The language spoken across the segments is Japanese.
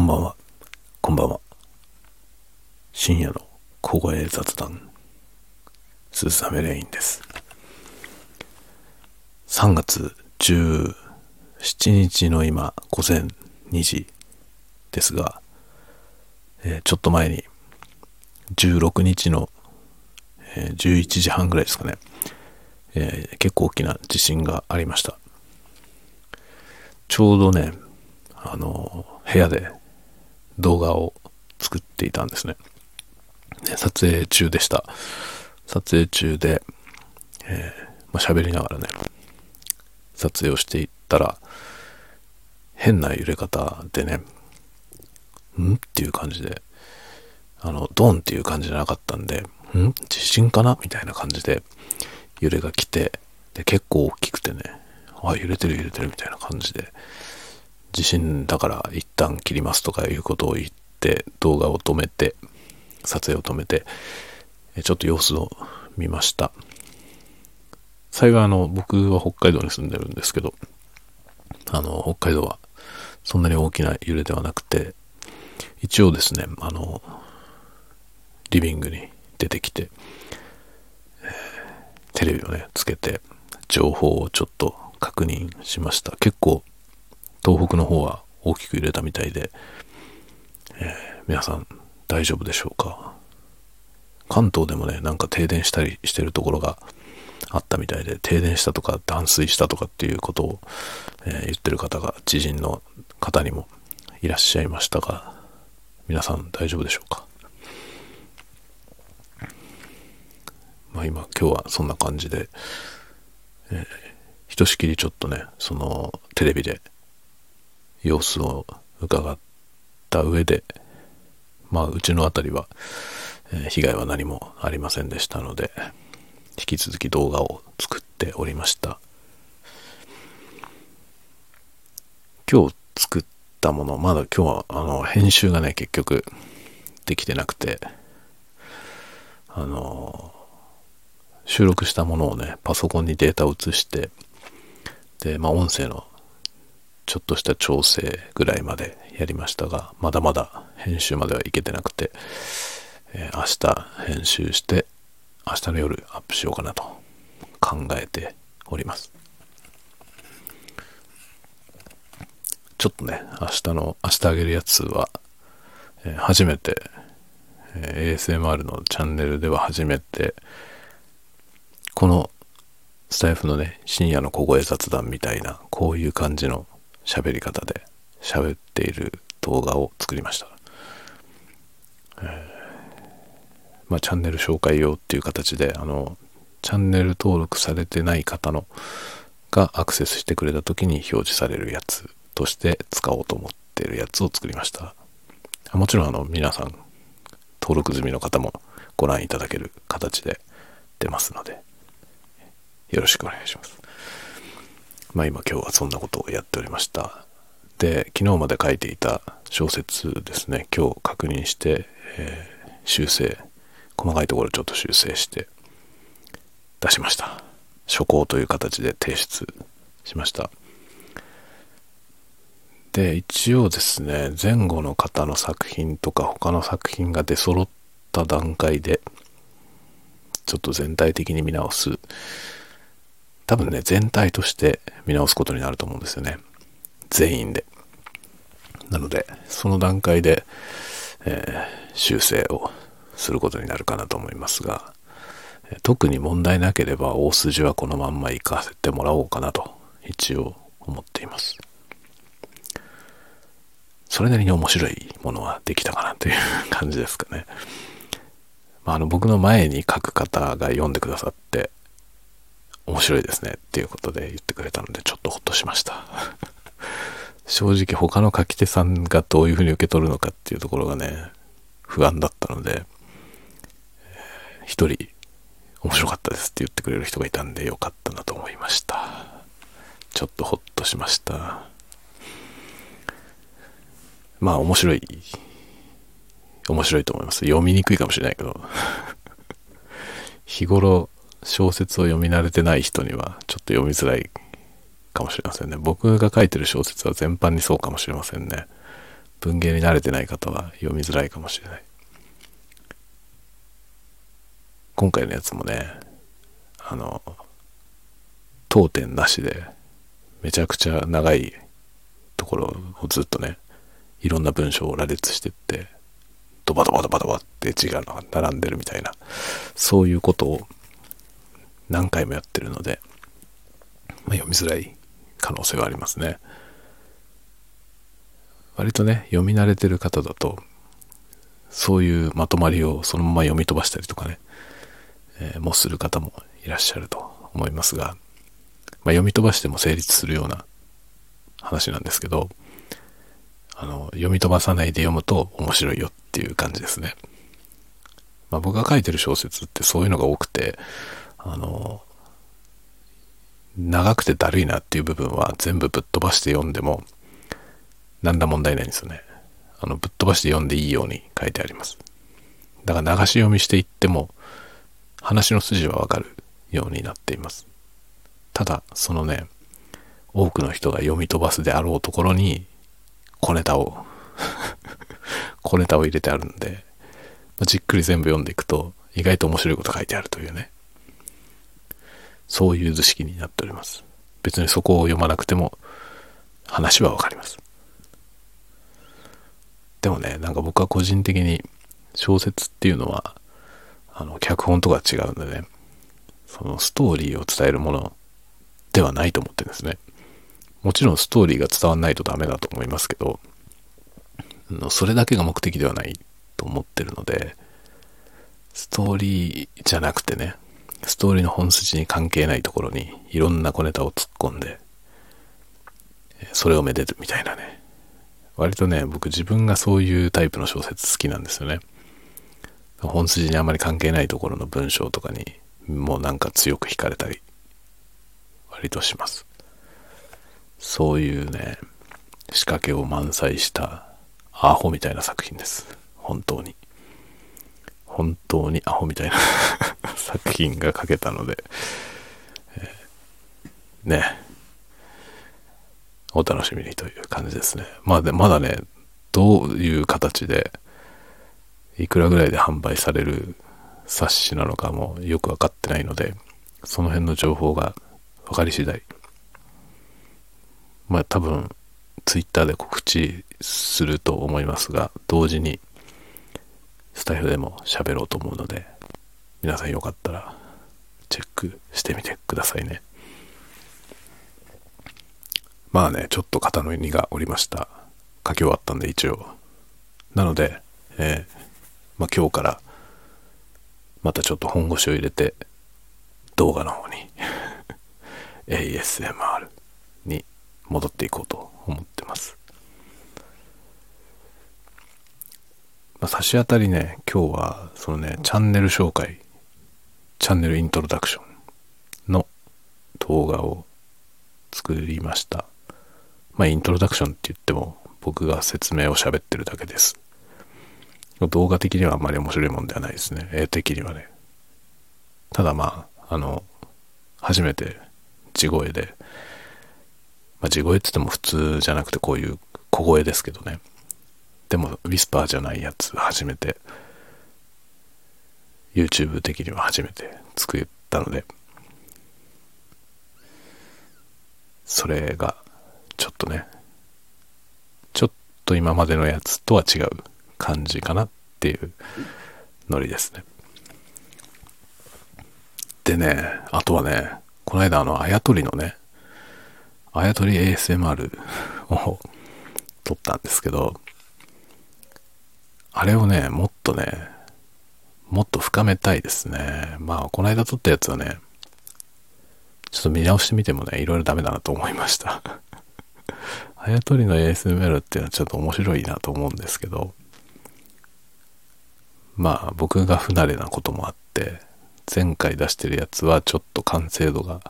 こんばんは。こんばんは。深夜の小声雑談、鈴雨レインです。3月17日の今、午前2時ですが、えーちょっと前に、16日の、えー11時半ぐらいですかね、えー結構大きな地震がありました。ちょうどね、あの、部屋で動画を作っていたんですね。撮影中でした。撮影中で、えーまあ、喋りながらね、撮影をしていったら、変な揺れ方でね、ん？っていう感じで、あの、ドンっていう感じじゃなかったんで、ん？地震かな？みたいな感じで揺れが来て、で、結構大きくてね、あ、揺れてる揺れてるみたいな感じで、地震だから一旦切りますとかいうことを言って動画を止めて撮影を止めてちょっと様子を見ました。幸いあの僕は北海道に住んでるんですけどあの北海道はそんなに大きな揺れではなくて一応ですねあのリビングに出てきて、テレビをねつけて情報をちょっと確認しました。結構東北の方は大きく揺れたみたいで、えー皆さん大丈夫でしょうか？関東でもねなんか停電したりしてるところがあったみたいで停電したとか断水したとかっていうことを、えー言ってる方が知人の方にもいらっしゃいましたが皆さん大丈夫でしょうか？まあ今今日はそんな感じで、えーひとしきりちょっとねそのテレビで様子を伺った上で、まあ、うちの辺りは、え被害は何もありませんでしたので、引き続き動画を作っておりました。今日作ったもの、まだ今日は、あの、編集がね、結局、できてなくて、あの、収録したものをね、パソコンにデータを移して、で、まあ、音声のちょっとした調整ぐらいまでやりましたが、まだまだ編集まではいけてなくて、えー明日編集して、明日の夜アップしようかなと考えております。ちょっとね、明日の、明日あげるやつは、えー初めて、えー ASMR のチャンネルでは初めて、このスタイフのね、深夜の小声雑談みたいな、こういう感じの喋り方で喋っている動画を作りました。えまあ、チャンネル紹介用っていう形で、あの、チャンネル登録されてない方のがアクセスしてくれた時に表示されるやつとして使おうと思ってるやつを作りました。もちろんあの皆さん登録済みの方もご覧いただける形で出ますのでよろしくお願いします。まあ今今日はそんなことをやっておりました。で、昨日まで書いていた小説ですね、今日確認して、えー修正、細かいところちょっと修正して出しました。初稿という形で提出しました。で、一応ですね、前後の方の作品とか他の作品が出揃った段階で、ちょっと全体的に見直す多分ね、全体として見直すことになると思うんですよね。全員で。なので、その段階で、えー修正をすることになるかなと思いますが、特に問題なければ大筋はこのまんま行かせてもらおうかなと一応思っています。それなりに面白いものはできたかなという感じですかね。まあ、あの僕の前に書く方が読んでくださって、面白いですねっていうことで言ってくれたのでちょっとほっとしました。正直他の書き手さんがどういうふうに受け取るのかっていうところがね不安だったので一人面白かったですって言ってくれる人がいたんでよかったなと思いました。ちょっとほっとしました。まあ面白い面白いと思います。読みにくいかもしれないけど。日頃小説を読み慣れてない人にはちょっと読みづらいかもしれませんね。僕が書いてる小説は全般にそうかもしれませんね。文芸に慣れてない方は読みづらいかもしれない。今回のやつもね、あの、当点なしで、めちゃくちゃ長いところをずっとね、いろんな文章を羅列してって、ドバドバドバドバって字が並んでるみたいな、そういうことを何回もやってるので、まあ、読みづらい可能性はありますね。割とね、読み慣れてる方だと、そういうまとまりをそのまま読み飛ばしたりとかね、えー、もする方もいらっしゃると思いますが、まあ、読み飛ばしても成立するような話なんですけど、あの、読み飛ばさないで読むと面白いよっていう感じですね。まあ、僕が書いてる小説ってそういうのが多くて、あの、長くてだるいなっていう部分は全部ぶっ飛ばして読んでも、何ら問題ないんですよね。あの、ぶっ飛ばして読んでいいように書いてあります。だから流し読みしていっても、話の筋はわかるようになっています。ただ、そのね、多くの人が読み飛ばすであろうところに、小ネタを 小ネタを入れてあるんで、じっくり全部読んでいくと、意外と面白いこと書いてあるというね。そういう図式になっております。別にそこを読まなくても話はわかります。でもね、なんか僕は個人的に小説っていうのは、あの、脚本とか違うんでね、そのストーリーを伝えるものではないと思ってるんですね。もちろんストーリーが伝わんないとダメだと思いますけど、それだけが目的ではないと思ってるので、ストーリーじゃなくてね、ストーリーの本筋に関係ないところにいろんな小ネタを突っ込んで、それをめでるみたいなね。割とね、僕自分がそういうタイプの小説好きなんですよね。本筋にあまり関係ないところの文章とかにもうなんか強く惹かれたり、割とします。そういうね、仕掛けを満載したアホみたいな作品です。本当に。本当にアホみたいな 作品が書けたので、えー、ね、お楽しみにという感じですね。まあで、まだね、どういう形で、いくらぐらいで販売される冊子なのかもよくわかってないので、その辺の情報が分かり次第、まあ多分、ツイッターで告知すると思いますが、同時にスタイフでも喋ろうと思うので、皆さんよかったらチェックしてみてくださいね。まあね、ちょっと肩の荷がおりました。書き終わったんで一応。なので、えー、まあ今日からまたちょっと本腰を入れて動画の方に ASMR に戻っていこうと思ってます。まあ、差し当たりね、今日はそのね、チャンネル紹介、チャンネルイントロダクションの動画を作りました。まあ、イントロダクションって言っても僕が説明を喋ってるだけです。動画的にはあんまり面白いもんではないですね。絵的にはね。ただまあ、あの、初めて地声で、まあ、地声って言っても普通じゃなくてこういう小声ですけどね。でも、ウィスパーじゃないやつ初めて、YouTube 的には初めて作ったので、それがちょっとね、ちょっと今までのやつとは違う感じかなっていうノリですね。でね、あとはね、この間あの、あやとりのね、あやとり ASMR を 撮ったんですけど、あれをね、もっとね、もっと深めたいですね。まあ、この間撮ったやつはね、ちょっと見直してみてもね、いろいろダメだなと思いましたあやとりの ASMR っていうのはちょっと面白いなと思うんですけど、まあ僕が不慣れなこともあって、前回出してるやつはちょっと完成度が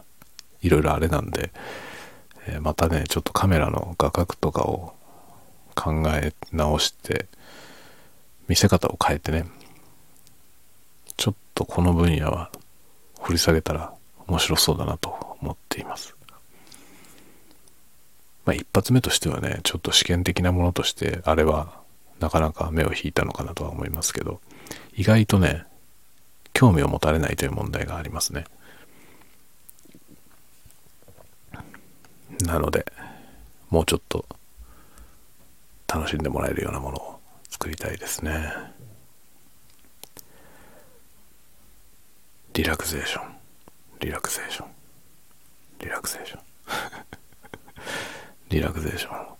いろいろあれなんで、えー、またね、ちょっとカメラの画角とかを考え直して、見せ方を変えてね、ちょっとこの分野は掘り下げたら面白そうだなと思っています。まあ一発目としてはね、ちょっと試験的なものとして、あれはなかなか目を引いたのかなとは思いますけど、意外とね、興味を持たれないという問題がありますね。なので、もうちょっと楽しんでもらえるようなものを作りたいですね。リラクゼーション、リラクゼーション、リラクゼーション。リラクゼーショ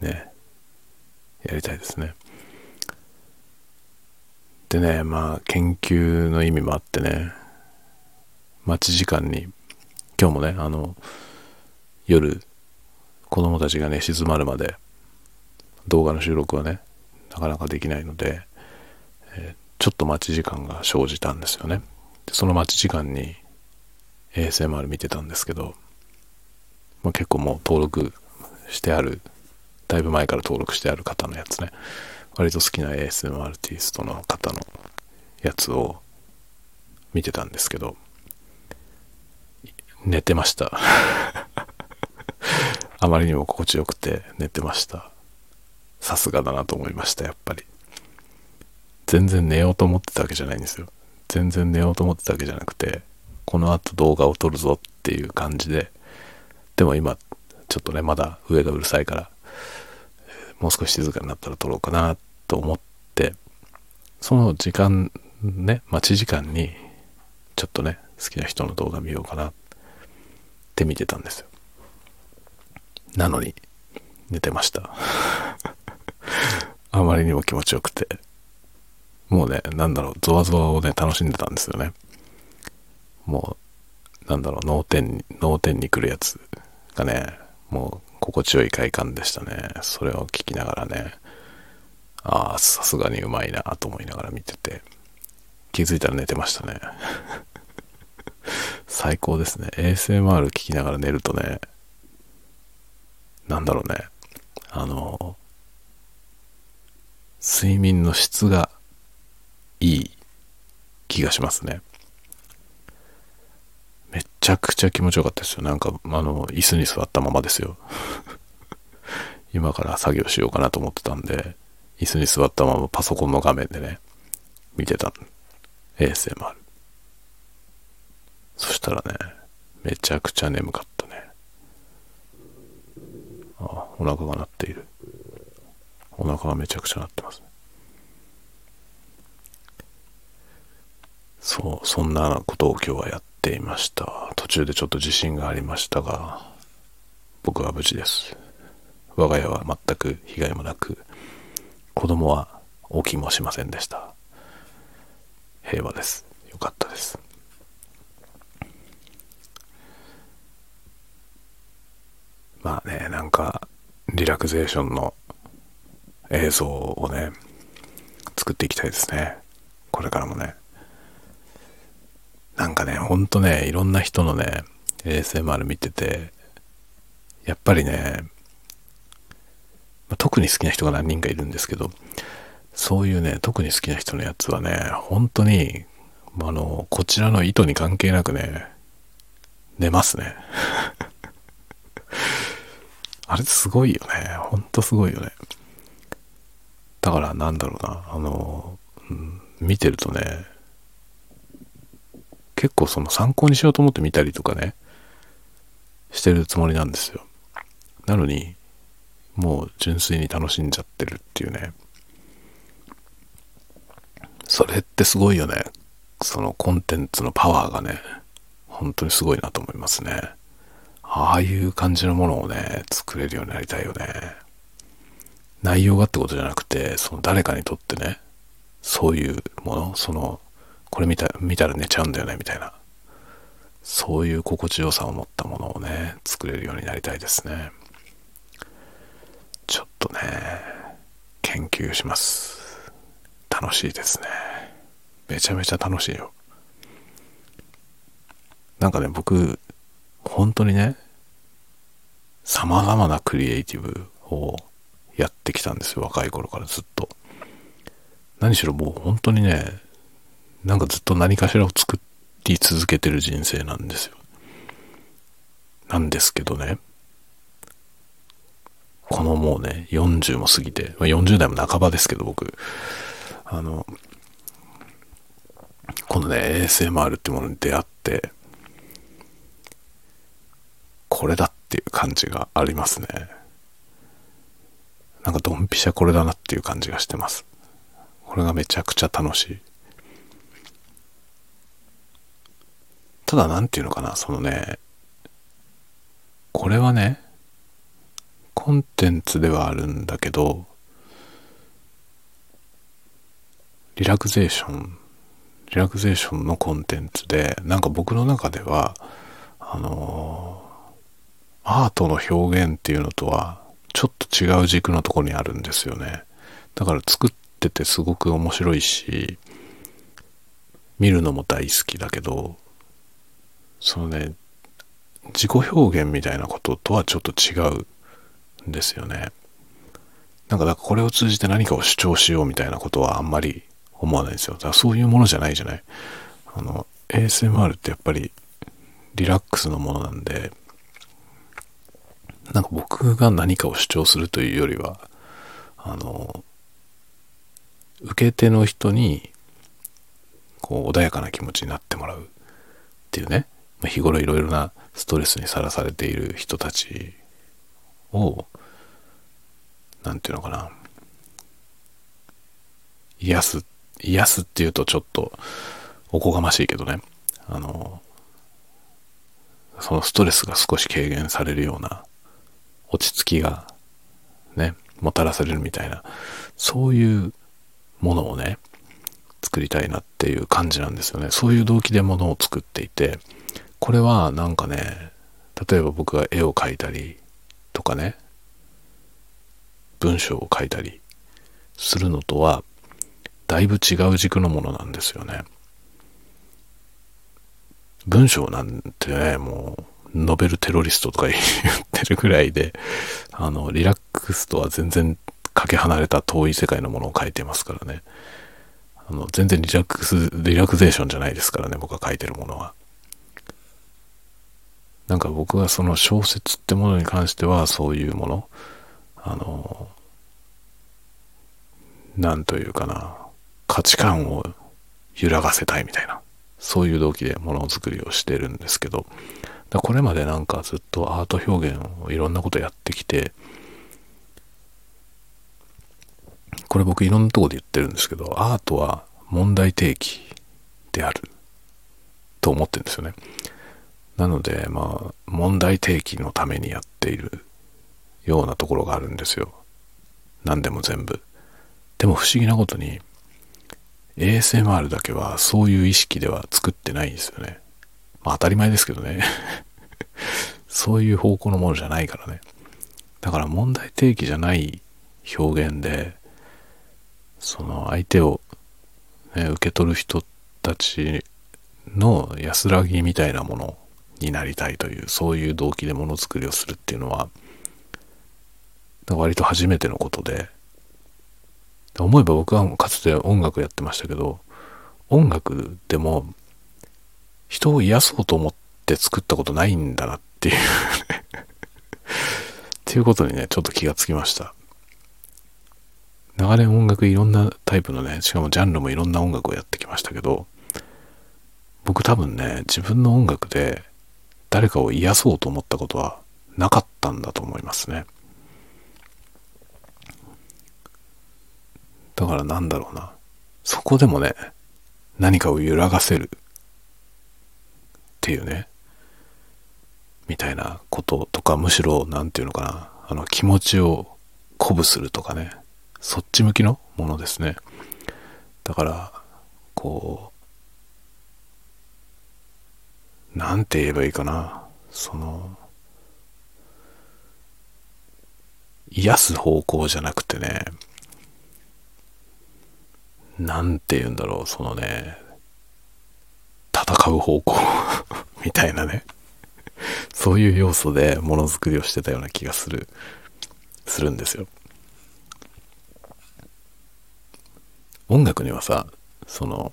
ンね、やりたいですね。でね、まあ研究の意味もあってね、待ち時間に、今日もね、あの、夜、子供たちがね、静まるまで、動画の収録はね、なかなかできないので、えー、ちょっと待ち時間が生じたんですよね。でその待ち時間に ASMR 見てたんですけど、まあ、結構もう登録してある、だいぶ前から登録してある方のやつね、割と好きな ASMR アーティストの方のやつを見てたんですけど、寝てました あまりにも心地よくて寝てました。さすがだなと思いました、やっぱり。全然寝ようと思ってたわけじゃないんですよ。全然寝ようと思ってたわけじゃなくて、この後動画を撮るぞっていう感じで、でも今、ちょっとね、まだ上がうるさいから、もう少し静かになったら撮ろうかなと思って、その時間、ね、待ち時間に、ちょっとね、好きな人の動画見ようかなって見てたんですよ。なのに、寝てました。あまりにも気持ちよくて。もうね、なんだろう、ゾワゾワをね、楽しんでたんですよね。もう、なんだろう、脳天に、脳天に来るやつがね、もう心地よい快感でしたね。それを聞きながらね、ああ、さすがにうまいなと思いながら見てて、気づいたら寝てましたね。最高ですね。ASMR 聞きながら寝るとね、なんだろうね、あの、睡眠の質がいい気がしますね。めちゃくちゃ気持ちよかったですよ。なんか、あの、椅子に座ったままですよ。今から作業しようかなと思ってたんで、椅子に座ったままパソコンの画面でね、見てた ASMR。そしたらね、めちゃくちゃ眠かったね。ああ、お腹が鳴っている。お腹がめちゃくちゃ鳴ってますね。そう、そんなことを今日はやっていました。途中でちょっと地震がありましたが、僕は無事です。我が家は全く被害もなく、子供は起きもしませんでした。平和です。よかったです。まあね、なんか、リラクゼーションの映像をね、作っていきたいですね。これからもね。なんかね、ほんとね、いろんな人のね、ASMR 見てて、やっぱりね、まあ、特に好きな人が何人かいるんですけど、そういうね、特に好きな人のやつはね、本当に、あの、こちらの意図に関係なくね、寝ますね。あれすごいよね。ほんとすごいよね。だからなんだろうな、あの、うん、見てるとね、結構その参考にしようと思って見たりとかね、してるつもりなんですよ。なのに、もう純粋に楽しんじゃってるっていうね。それってすごいよね。そのコンテンツのパワーがね、本当にすごいなと思いますね。ああいう感じのものをね、作れるようになりたいよね。内容がってことじゃなくて、その誰かにとってね、そういうもの、そのこれ見た見たら寝ちゃうんだよねみたいな。そういう心地よさを持ったものをね作れるようになりたいですね。ちょっとね研究します。楽しいですね。めちゃめちゃ楽しいよ。なんかね僕本当にね様々なクリエイティブをやってきたんですよ若い頃からずっと何しろもう本当にねなんかずっと何かしらを作り続けてる人生なんですよ。なんですけどね、このもうね、40も過ぎて、まあ、40代も半ばですけど僕、あの、このね、ASMR ってものに出会って、これだっていう感じがありますね。なんかドンピシャこれだなっていう感じがしてます。これがめちゃくちゃ楽しい。ただなんていうのかな、そのね、これはね、コンテンツではあるんだけど、リラクゼーション、リラクゼーションのコンテンツで、なんか僕の中では、あのー、アートの表現っていうのとは、ちょっと違う軸のところにあるんですよね。だから作っててすごく面白いし、見るのも大好きだけど、そのね、自己表現みたいなこととはちょっと違うんですよね。なんか、だからこれを通じて何かを主張しようみたいなことはあんまり思わないんですよ。だからそういうものじゃないじゃない。あの、ASMR ってやっぱりリラックスのものなんで、なんか僕が何かを主張するというよりは、あの、受け手の人に、こう、穏やかな気持ちになってもらうっていうね。日頃いろいろなストレスにさらされている人たちを何て言うのかな癒す癒すっていうとちょっとおこがましいけどねあのそのストレスが少し軽減されるような落ち着きがねもたらされるみたいなそういうものをね作りたいなっていう感じなんですよねそういう動機でものを作っていてこれはなんかね、例えば僕が絵を描いたりとかね、文章を書いたりするのとは、だいぶ違う軸のものなんですよね。文章なんてね、もう、ノベルテロリストとか言ってるぐらいで、あの、リラックスとは全然かけ離れた遠い世界のものを書いてますからね。あの、全然リラックス、リラクゼーションじゃないですからね、僕が書いてるものは。なんか僕はその小説ってものに関してはそういうもの、あの、なんというかな、価値観を揺らがせたいみたいな、そういう動機でものづくりをしてるんですけど、だこれまでなんかずっとアート表現をいろんなことやってきて、これ僕いろんなとこで言ってるんですけど、アートは問題提起であると思ってるんですよね。なので、まあ、問題提起のためにやっているようなところがあるんですよ。何でも全部。でも不思議なことに、ASMR だけはそういう意識では作ってないんですよね。まあ当たり前ですけどね。そういう方向のものじゃないからね。だから問題提起じゃない表現で、その相手を、ね、受け取る人たちの安らぎみたいなものになりたいという、そういう動機でものづくりをするっていうのは、割と初めてのことで、思えば僕はかつて音楽やってましたけど、音楽でも人を癒そうと思って作ったことないんだなっていう っていうことにね、ちょっと気がつきました。長年音楽いろんなタイプのね、しかもジャンルもいろんな音楽をやってきましたけど、僕多分ね、自分の音楽で誰かを癒そうと思ったことはなかったんだと思いますね。だからなんだろうな。そこでもね、何かを揺らがせるっていうね、みたいなこととか、むしろ、なんていうのかな、あの、気持ちを鼓舞するとかね、そっち向きのものですね。だから、こう、なんて言えばいいかな。その、癒す方向じゃなくてね、なんて言うんだろう、そのね、戦う方向 みたいなね。そういう要素でものづくりをしてたような気がする、するんですよ。音楽にはさ、その、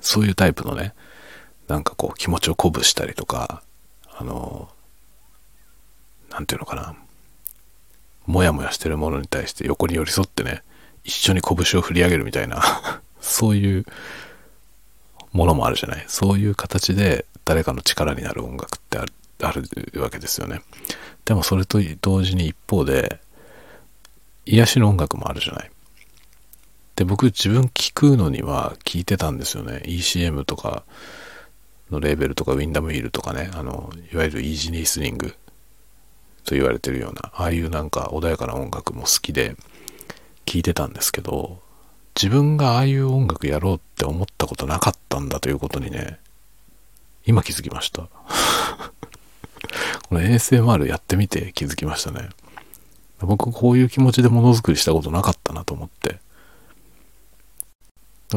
そういうタイプのね、なんかこう気持ちを鼓舞したりとか、あの、なんていうのかな。モヤモヤしてるものに対して横に寄り添ってね、一緒に拳を振り上げるみたいな そういうものもあるじゃない。そういう形で誰かの力になる音楽ってあるあるわけですよね。でもそれと同時に一方で、癒しの音楽もあるじゃない。で、僕自分聞くのには聞いてたんですよね。ECM とかのレーベルとかウィンダムヒルとかね、あの、いわゆるイージーリスニングと言われてるような、ああいうなんか穏やかな音楽も好きで聞いてたんですけど、自分がああいう音楽やろうって思ったことなかったんだということにね、今気づきました。この ASMR やってみて気づきましたね。僕こういう気持ちでものづくりしたことなかったなと思って。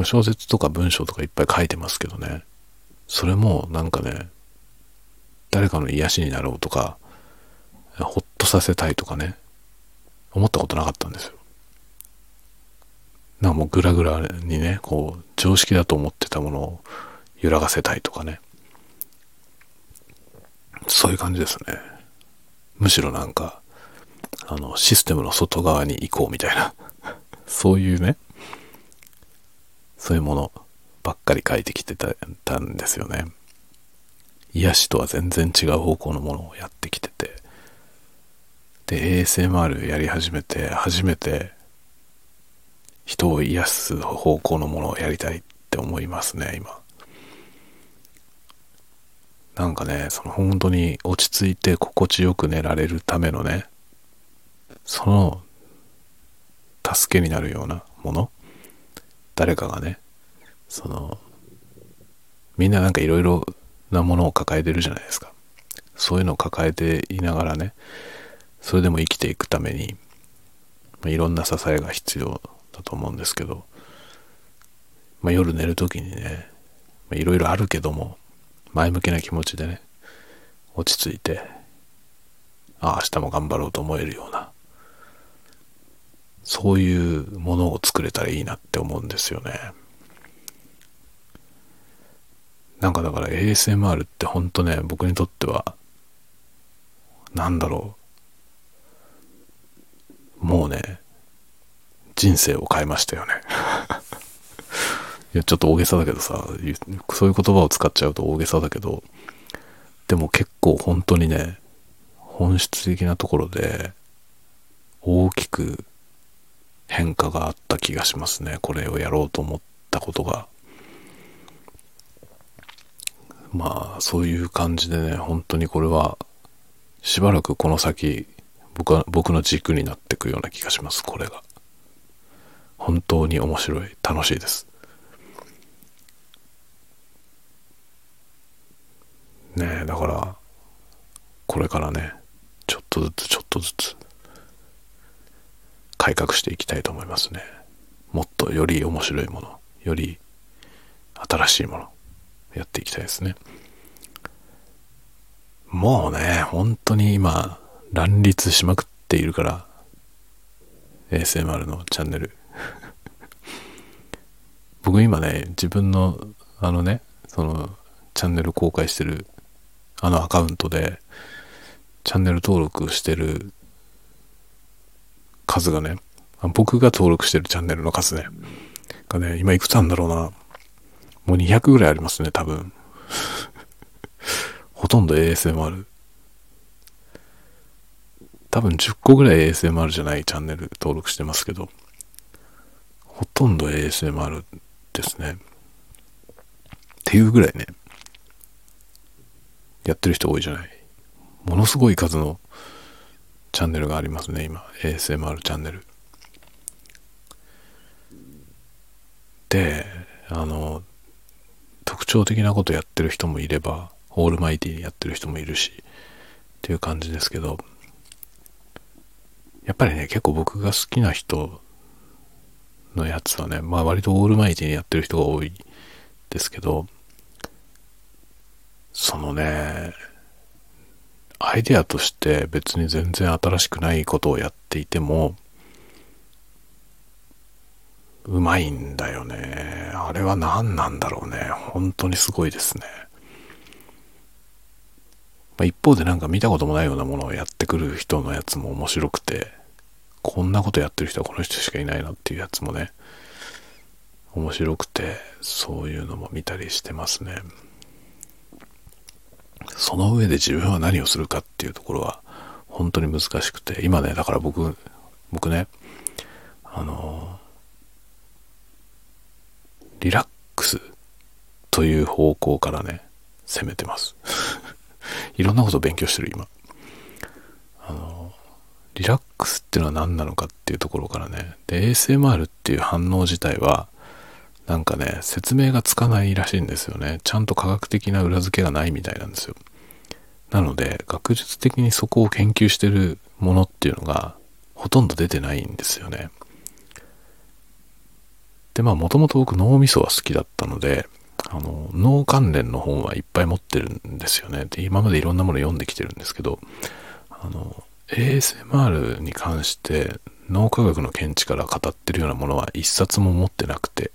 小説とか文章とかいっぱい書いてますけどね。それもなんかね、誰かの癒しになろうとか、ほっとさせたいとかね、思ったことなかったんですよ。なんかもうグラグラにね、こう、常識だと思ってたものを揺らがせたいとかね。そういう感じですね。むしろなんか、あの、システムの外側に行こうみたいな、そういうね、そういうものばっかり書いてきてたたんですよね。癒しとは全然違う方向のものをやってきてて、で、ASMR やり始めて、初めて人を癒す方向のものをやりたいって思いますね、今。なんかね、その本当に落ち着いて心地よく寝られるためのね、その助けになるようなもの誰かがね、その、みんななんかいろいろなものを抱えてるじゃないですか。そういうのを抱えていながらね、それでも生きていくために、いろんな支えが必要だと思うんですけど、まあ、夜寝る時にね、いろいろあるけども、前向きな気持ちでね、落ち着いて、ああ、明日も頑張ろうと思えるような、そういうものを作れたらいいなって思うんですよね。なんかだから ASMR ってほんとね、僕にとっては、なんだろう。もうね、人生を変えましたよね いや、ちょっと大げさだけどさ、そういう言葉を使っちゃうと大げさだけど、でも結構本当にね、本質的なところで、大きく変化があった気がしますね。これをやろうと思ったことが。まあ、そういう感じでね、本当にこれは、しばらくこの先、僕は、僕の軸になっていくような気がします、これが。本当に面白い、楽しいです。ねえ、だから、これからね、ちょっとずつちょっとずつ、改革していきたいと思いますね。もっとより面白いもの、より新しいもの、やっていきたいですね。もうね、本当に今、乱立しまくっているから、ASMR のチャンネル僕今ね、自分の、あのね、その、チャンネル公開してる、あのアカウントで、チャンネル登録してる数がね、僕が登録してるチャンネルの数ね、がね、今いくつあるんだろうな。もう200ぐらいありますね、多分。ほとんど ASMR。多分10個ぐらい ASMR じゃないチャンネル登録してますけど、ほとんど ASMR ですね。っていうぐらいね、やってる人多いじゃない。ものすごい数のチャンネルがありますね、今。ASMR チャンネル。で、あの、特徴的なことやってる人もいれば、オールマイティにやってる人もいるし、っていう感じですけど、やっぱりね、結構僕が好きな人のやつはね、まあ割とオールマイティにやってる人が多いですけど、そのね、アイデアとして別に全然新しくないことをやっていても、うまいんだよね。あれは何なんだろうね。本当にすごいですね。まあ、一方でなんか見たこともないようなものをやってくる人のやつも面白くて、こんなことやってる人はこの人しかいないなっていうやつもね、面白くて、そういうのも見たりしてますね。その上で自分は何をするかっていうところは本当に難しくて、今ね、だから僕、僕ね、あの、リラックスという方向からね、攻めてます。いろんなこと勉強してる今。リラックスっていうのは何なのかっていうところからね。で、ASMR っていう反応自体は、なんかね、説明がつかないらしいんですよね。ちゃんと科学的な裏付けがないみたいなんですよ。なので、学術的にそこを研究してるものっていうのが、ほとんど出てないんですよね。で、まあ、もともと僕脳みそは好きだったので、あの、脳関連の本はいっぱい持ってるんですよね。で、今までいろんなもの読んできてるんですけど、あの、ASMR に関して脳科学の見地から語ってるようなものは一冊も持ってなくて、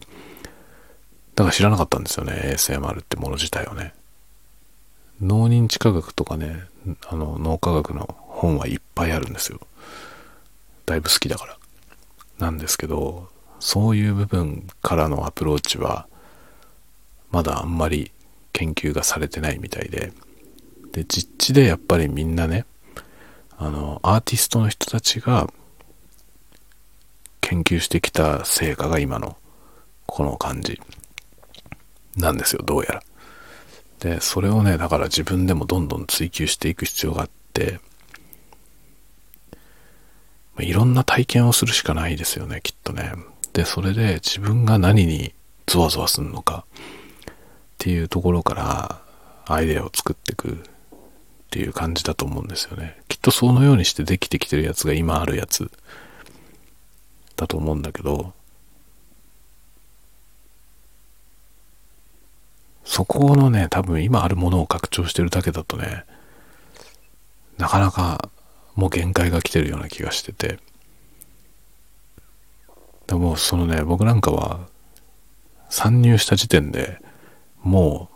だから知らなかったんですよね、ASMR ってもの自体をね。脳認知科学とかね、あの、脳科学の本はいっぱいあるんですよ。だいぶ好きだから。なんですけど、そういう部分からのアプローチは、まだあんまり研究がされてないみたいで、で、実地でやっぱりみんなね、あの、アーティストの人たちが研究してきた成果が今のこの感じなんですよ、どうやら。で、それをね、だから自分でもどんどん追求していく必要があって、いろんな体験をするしかないですよね、きっとね。で、それで自分が何にゾワゾワするのかっていうところからアイデアを作っていくっていう感じだと思うんですよね。っとそのようにしてできてきてるやつが今あるやつだと思うんだけど、そこのね、多分今あるものを拡張してるだけだとね、なかなかもう限界が来てるような気がしてて。でもそのね、僕なんかは参入した時点でも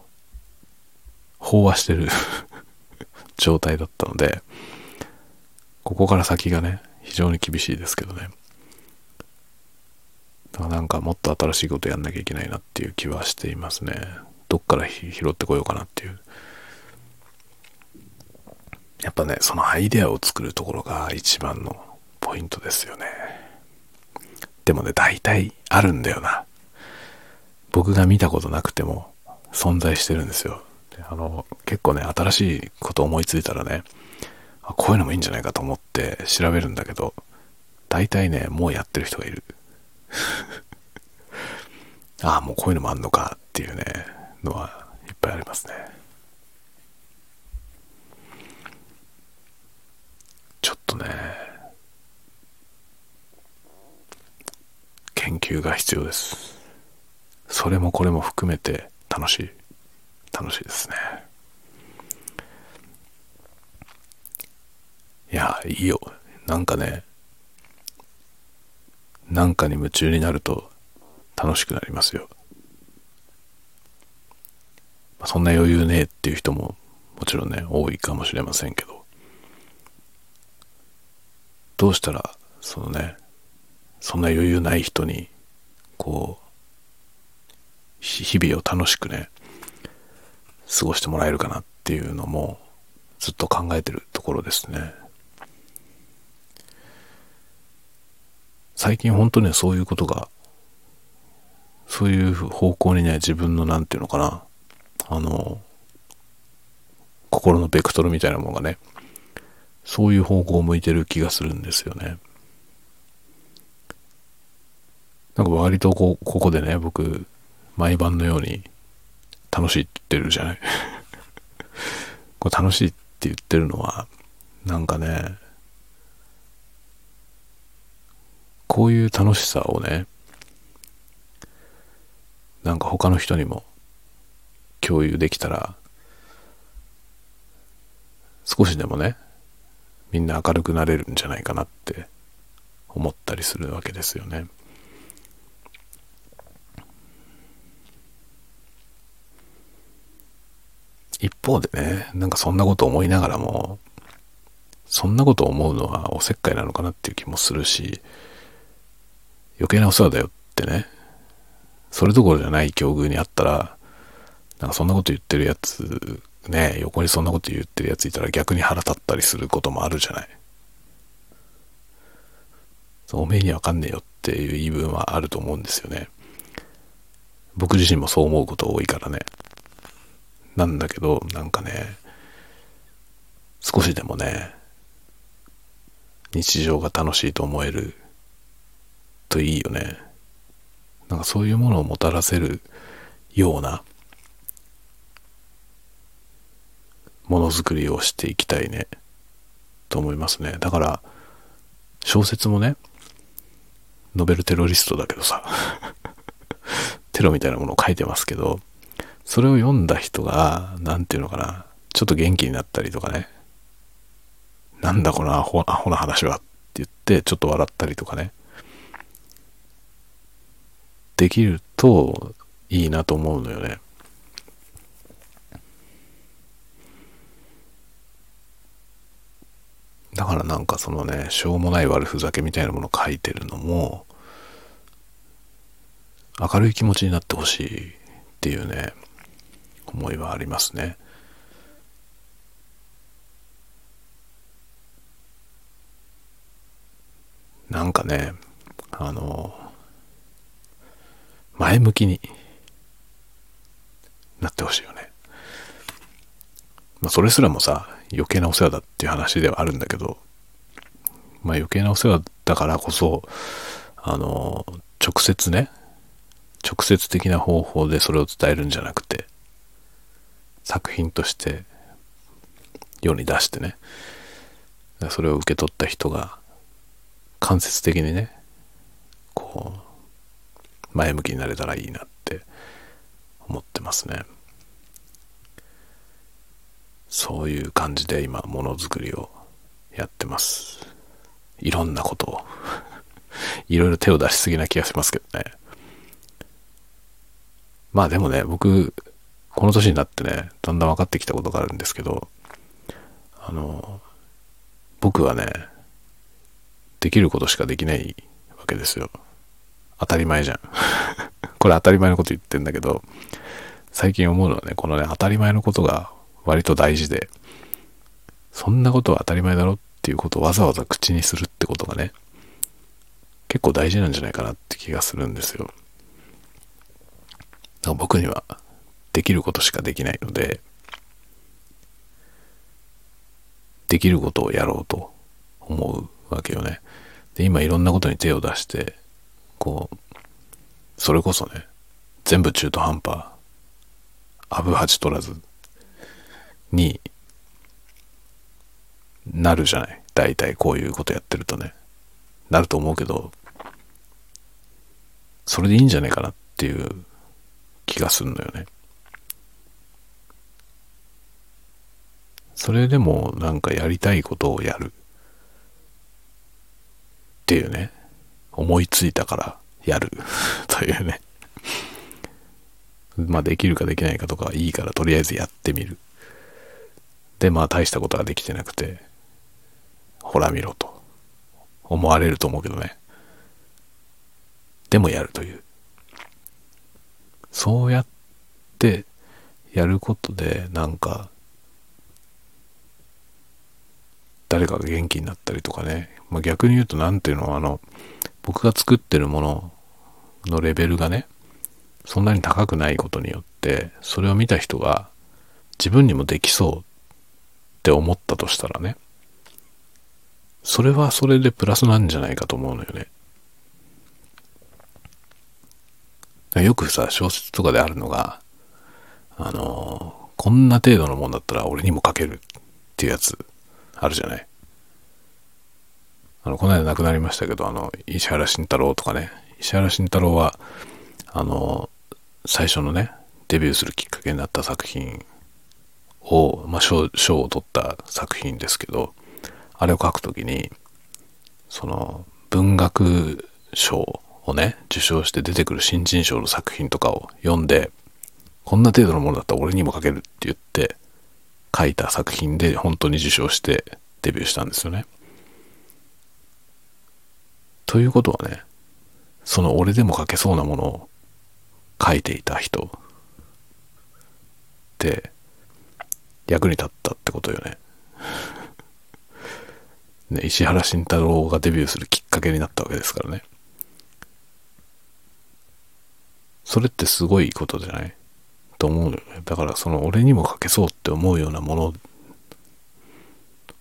う飽和してる 状態だったので、ここから先がね、非常に厳しいですけどね。だからなんかもっと新しいことやんなきゃいけないなっていう気はしていますね。どっから拾ってこようかなっていう。やっぱね、そのアイデアを作るところが一番のポイントですよね。でもね、大体あるんだよな。僕が見たことなくても存在してるんですよ。あの、結構ね、新しいこと思いついたらね、こういうのもいいんじゃないかと思って調べるんだけど、大体ね、もうやってる人がいる。ああ、もうこういうのもあんのかっていうね、のはいっぱいありますね。ちょっとね、研究が必要です。それもこれも含めて楽しい。楽しいですね。いや、いいよ。なんかね、なんかに夢中になると楽しくなりますよ。そんな余裕ねえっていう人ももちろんね、多いかもしれませんけど、どうしたら、そのね、そんな余裕ない人に、こう、日々を楽しくね、過ごしてもらえるかなっていうのも、ずっと考えてるところですね。最近本当ね、そういうことが、そういう方向にね、自分のなんていうのかな、あの、心のベクトルみたいなものがね、そういう方向を向いてる気がするんですよね。なんか割とこここでね、僕、毎晩のように楽しいって言ってるじゃない こ楽しいって言ってるのは、なんかね、こういう楽しさをね、なんか他の人にも共有できたら、少しでもね、みんな明るくなれるんじゃないかなって思ったりするわけですよね。一方でね、なんかそんなこと思いながらも、そんなこと思うのはおせっかいなのかなっていう気もするし、余計なお世話だよってね、それどころじゃない境遇にあったら、なんかそんなこと言ってるやつ、ね、横にそんなこと言ってるやついたら逆に腹立ったりすることもあるじゃない。おめえにわかんねえよっていう言い分はあると思うんですよね。僕自身もそう思うこと多いからね。なんだけど、なんかね、少しでもね、日常が楽しいと思えるといいよね。なんかそういうものをもたらせるようなものづくりをしていきたいねと思いますね。だから小説もね、ノベルテロリストだけどさ テロみたいなものを書いてますけど、それを読んだ人が、何て言うのかな、ちょっと元気になったりとかね、なんだこのアホアホな話はって言って、ちょっと笑ったりとかね、できるといいなと思うのよね。だからなんかそのね、しょうもない悪ふざけみたいなものを書いてるのも、明るい気持ちになってほしいっていうね、思いはありますね。なんかね、あの、前向きになってほしいよね。まあ、それすらもさ、余計なお世話だっていう話ではあるんだけど、まあ余計なお世話だからこそ、あの、直接ね、直接的な方法でそれを伝えるんじゃなくて、作品として世に出してね、それを受け取った人が間接的にね、こう、前向きになれたらいいなって思ってますね。そういう感じで今ものづくりをやってます。いろんなことを いろいろ手を出しすぎな気がしますけどね。まあでもね、僕、この年になってね、だんだん分かってきたことがあるんですけど、あの、僕はね、できることしかできないわけですよ。当たり前じゃん。これ当たり前のこと言ってんだけど、最近思うのはね、このね、当たり前のことが割と大事で、そんなことは当たり前だろっていうことをわざわざ口にするってことがね、結構大事なんじゃないかなって気がするんですよ。僕にはできることしかできないので、できることをやろうと思うわけよね。で、今いろんなことに手を出して、こう、それこそね、全部中途半端、アブハチ取らずになるじゃない。大体こういうことやってるとね。なると思うけど、それでいいんじゃないかなっていう気がするのよね。それでもなんかやりたいことをやるっていうね、思いついたからやる というね。まあできるかできないかとかいいからとりあえずやってみる。で、まあ大したことができてなくて、ほら見ろと思われると思うけどね。でもやるという。そうやってやることで、なんか、誰かが元気になったりとかね。まあ、逆に言うと何ていうのあの、僕が作ってるもののレベルがね、そんなに高くないことによって、それを見た人が自分にもできそうって思ったとしたらね、それはそれでプラスなんじゃないかと思うのよね。よくさ、小説とかであるのが、あの、こんな程度のもんだったら俺にも書けるっていうやつあるじゃない。あの、この間亡くなりましたけど、あの、石原慎太郎とかね、石原慎太郎は、あの、最初のね、デビューするきっかけになった作品を、まあ、賞賞を取った作品ですけど、あれを書くときに、その文学賞をね、受賞して出てくる新人賞の作品とかを読んで、こんな程度のものだったら俺にも書けるって言って書いた作品で本当に受賞してデビューしたんですよね。ということはね、その俺でも書けそうなものを書いていた人って役に立ったってことよね。ね石原慎太郎がデビューするきっかけになったわけですからね。それってすごいことじゃない？と思うよね。だからその俺にも書けそうって思うようなも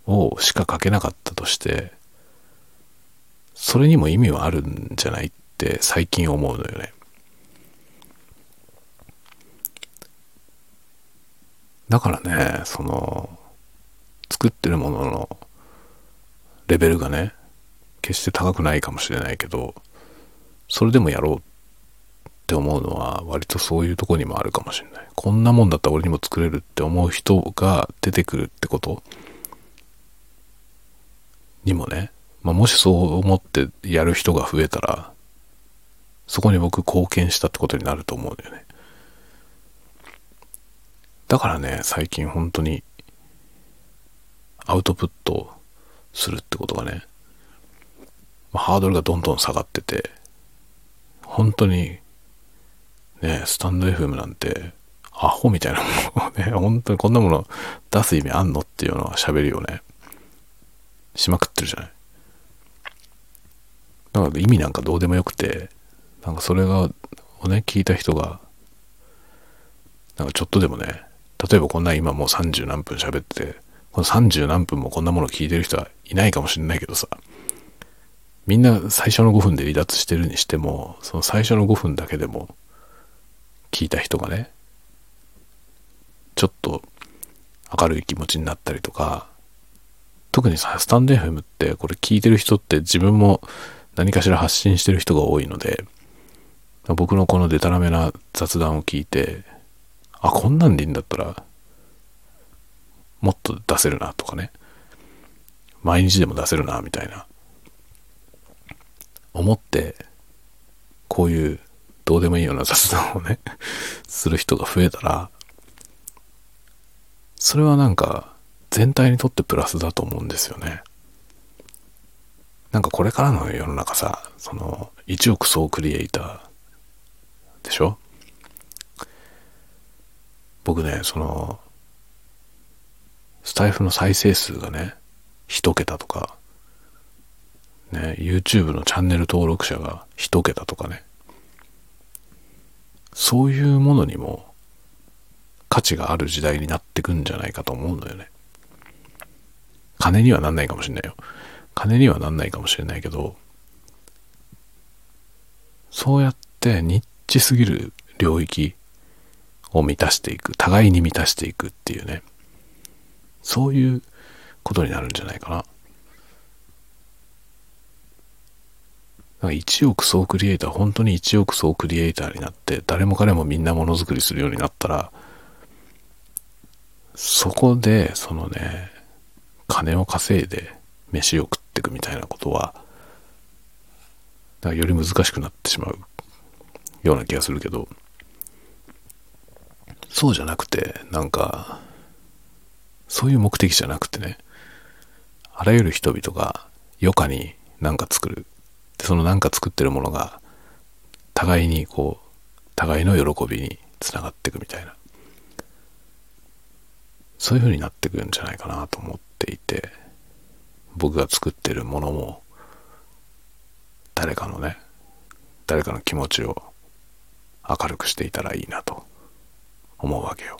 のをしか書けなかったとして、それにも意味はあるんじゃないって最近思うのよね。だからね、その、作ってるもののレベルがね、決して高くないかもしれないけど、それでもやろうって思うのは割とそういうとこにもあるかもしれない。こんなもんだったら俺にも作れるって思う人が出てくるってことにもね、まあ、もしそう思ってやる人が増えたら、そこに僕貢献したってことになると思うんだよね。だからね、最近本当にアウトプットするってことがね、ま、ハードルがどんどん下がってて、本当にね、スタンド FM なんてアホみたいなものをね、本当にこんなもの出す意味あんのっていうような喋りをね、しまくってるじゃない。だから意味なんかどうでもよくて、なんかそれが、をね、聞いた人が、なんかちょっとでもね、例えばこんな今もう30何分喋ってて、この30何分もこんなもの聞いてる人はいないかもしれないけどさ、みんな最初の5分で離脱してるにしても、その最初の5分だけでも聞いた人がね、ちょっと明るい気持ちになったりとか、特にさ、スタンド FM ってこれ聞いてる人って自分も何かしら発信してる人が多いので、僕のこのデタラメな雑談を聞いて、あ、こんなんでいいんだったら、もっと出せるなとかね。毎日でも出せるな、みたいな。思って、こういうどうでもいいような雑談をね する人が増えたら、それはなんか全体にとってプラスだと思うんですよね。なんかこれからの世の中さ、その1億総クリエイターでしょ？僕ね、その、スタイフの再生数がね、一桁とか、ね、YouTube のチャンネル登録者が一桁とかね、そういうものにも価値がある時代になってくんじゃないかと思うのよね。金にはなんないかもしれないよ。金にはなんないかもしれないけど、そうやってニッチすぎる領域を満たしていく、互いに満たしていくっていうね、そういうことになるんじゃないかな。なんか1億総クリエイター、本当に1億総クリエイターになって、誰も彼もみんなものづくりするようになったら、そこで、そのね、金を稼いで飯を食っていくみたいなことは、より難しくなってしまうような気がするけど、そうじゃなくて、なんか、そういう目的じゃなくてね、あらゆる人々が余暇に何か作る。で、その何か作ってるものが、互いにこう、互いの喜びにつながっていくみたいな。そういう風になってくるんじゃないかなと思っていて、僕が作ってるものも、誰かのね、誰かの気持ちを明るくしていたらいいなと思うわけよ。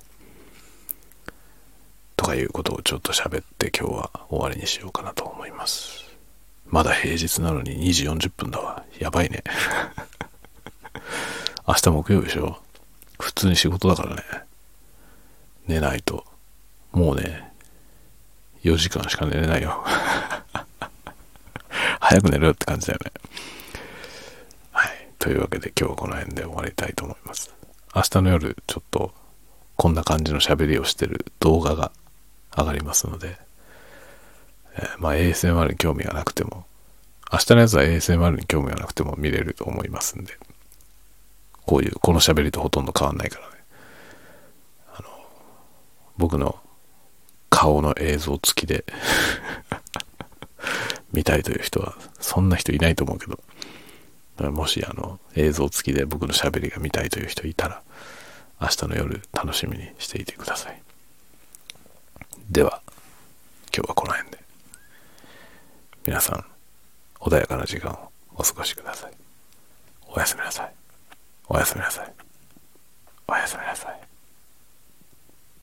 とかいうことをちょっと喋って今日は終わりにしようかなと思います。まだ平日なのに2時40分だわ。やばいね。明日木曜日でしょ？普通に仕事だからね。寝ないと。もうね、4時間しか寝れないよ。早く寝ろよって感じだよね。はい。というわけで今日はこの辺で終わりたいと思います。明日の夜ちょっとこんな感じの喋りをしてる動画が上がりますので、えー、まあ ASMR に興味がなくても、明日のやつは ASMR に興味がなくても見れると思いますんで、こういう、この喋りとほとんど変わんないからね。あの、僕の顔の映像付きで 見たいという人は、そんな人いないと思うけど、もしあの映像付きで僕のしゃべりが見たいという人いたら、明日の夜楽しみにしていてください。では、今日はこの辺で。皆さん、穏やかな時間をお過ごしください。おやすみなさい。おやすみなさい。おやすみなさい。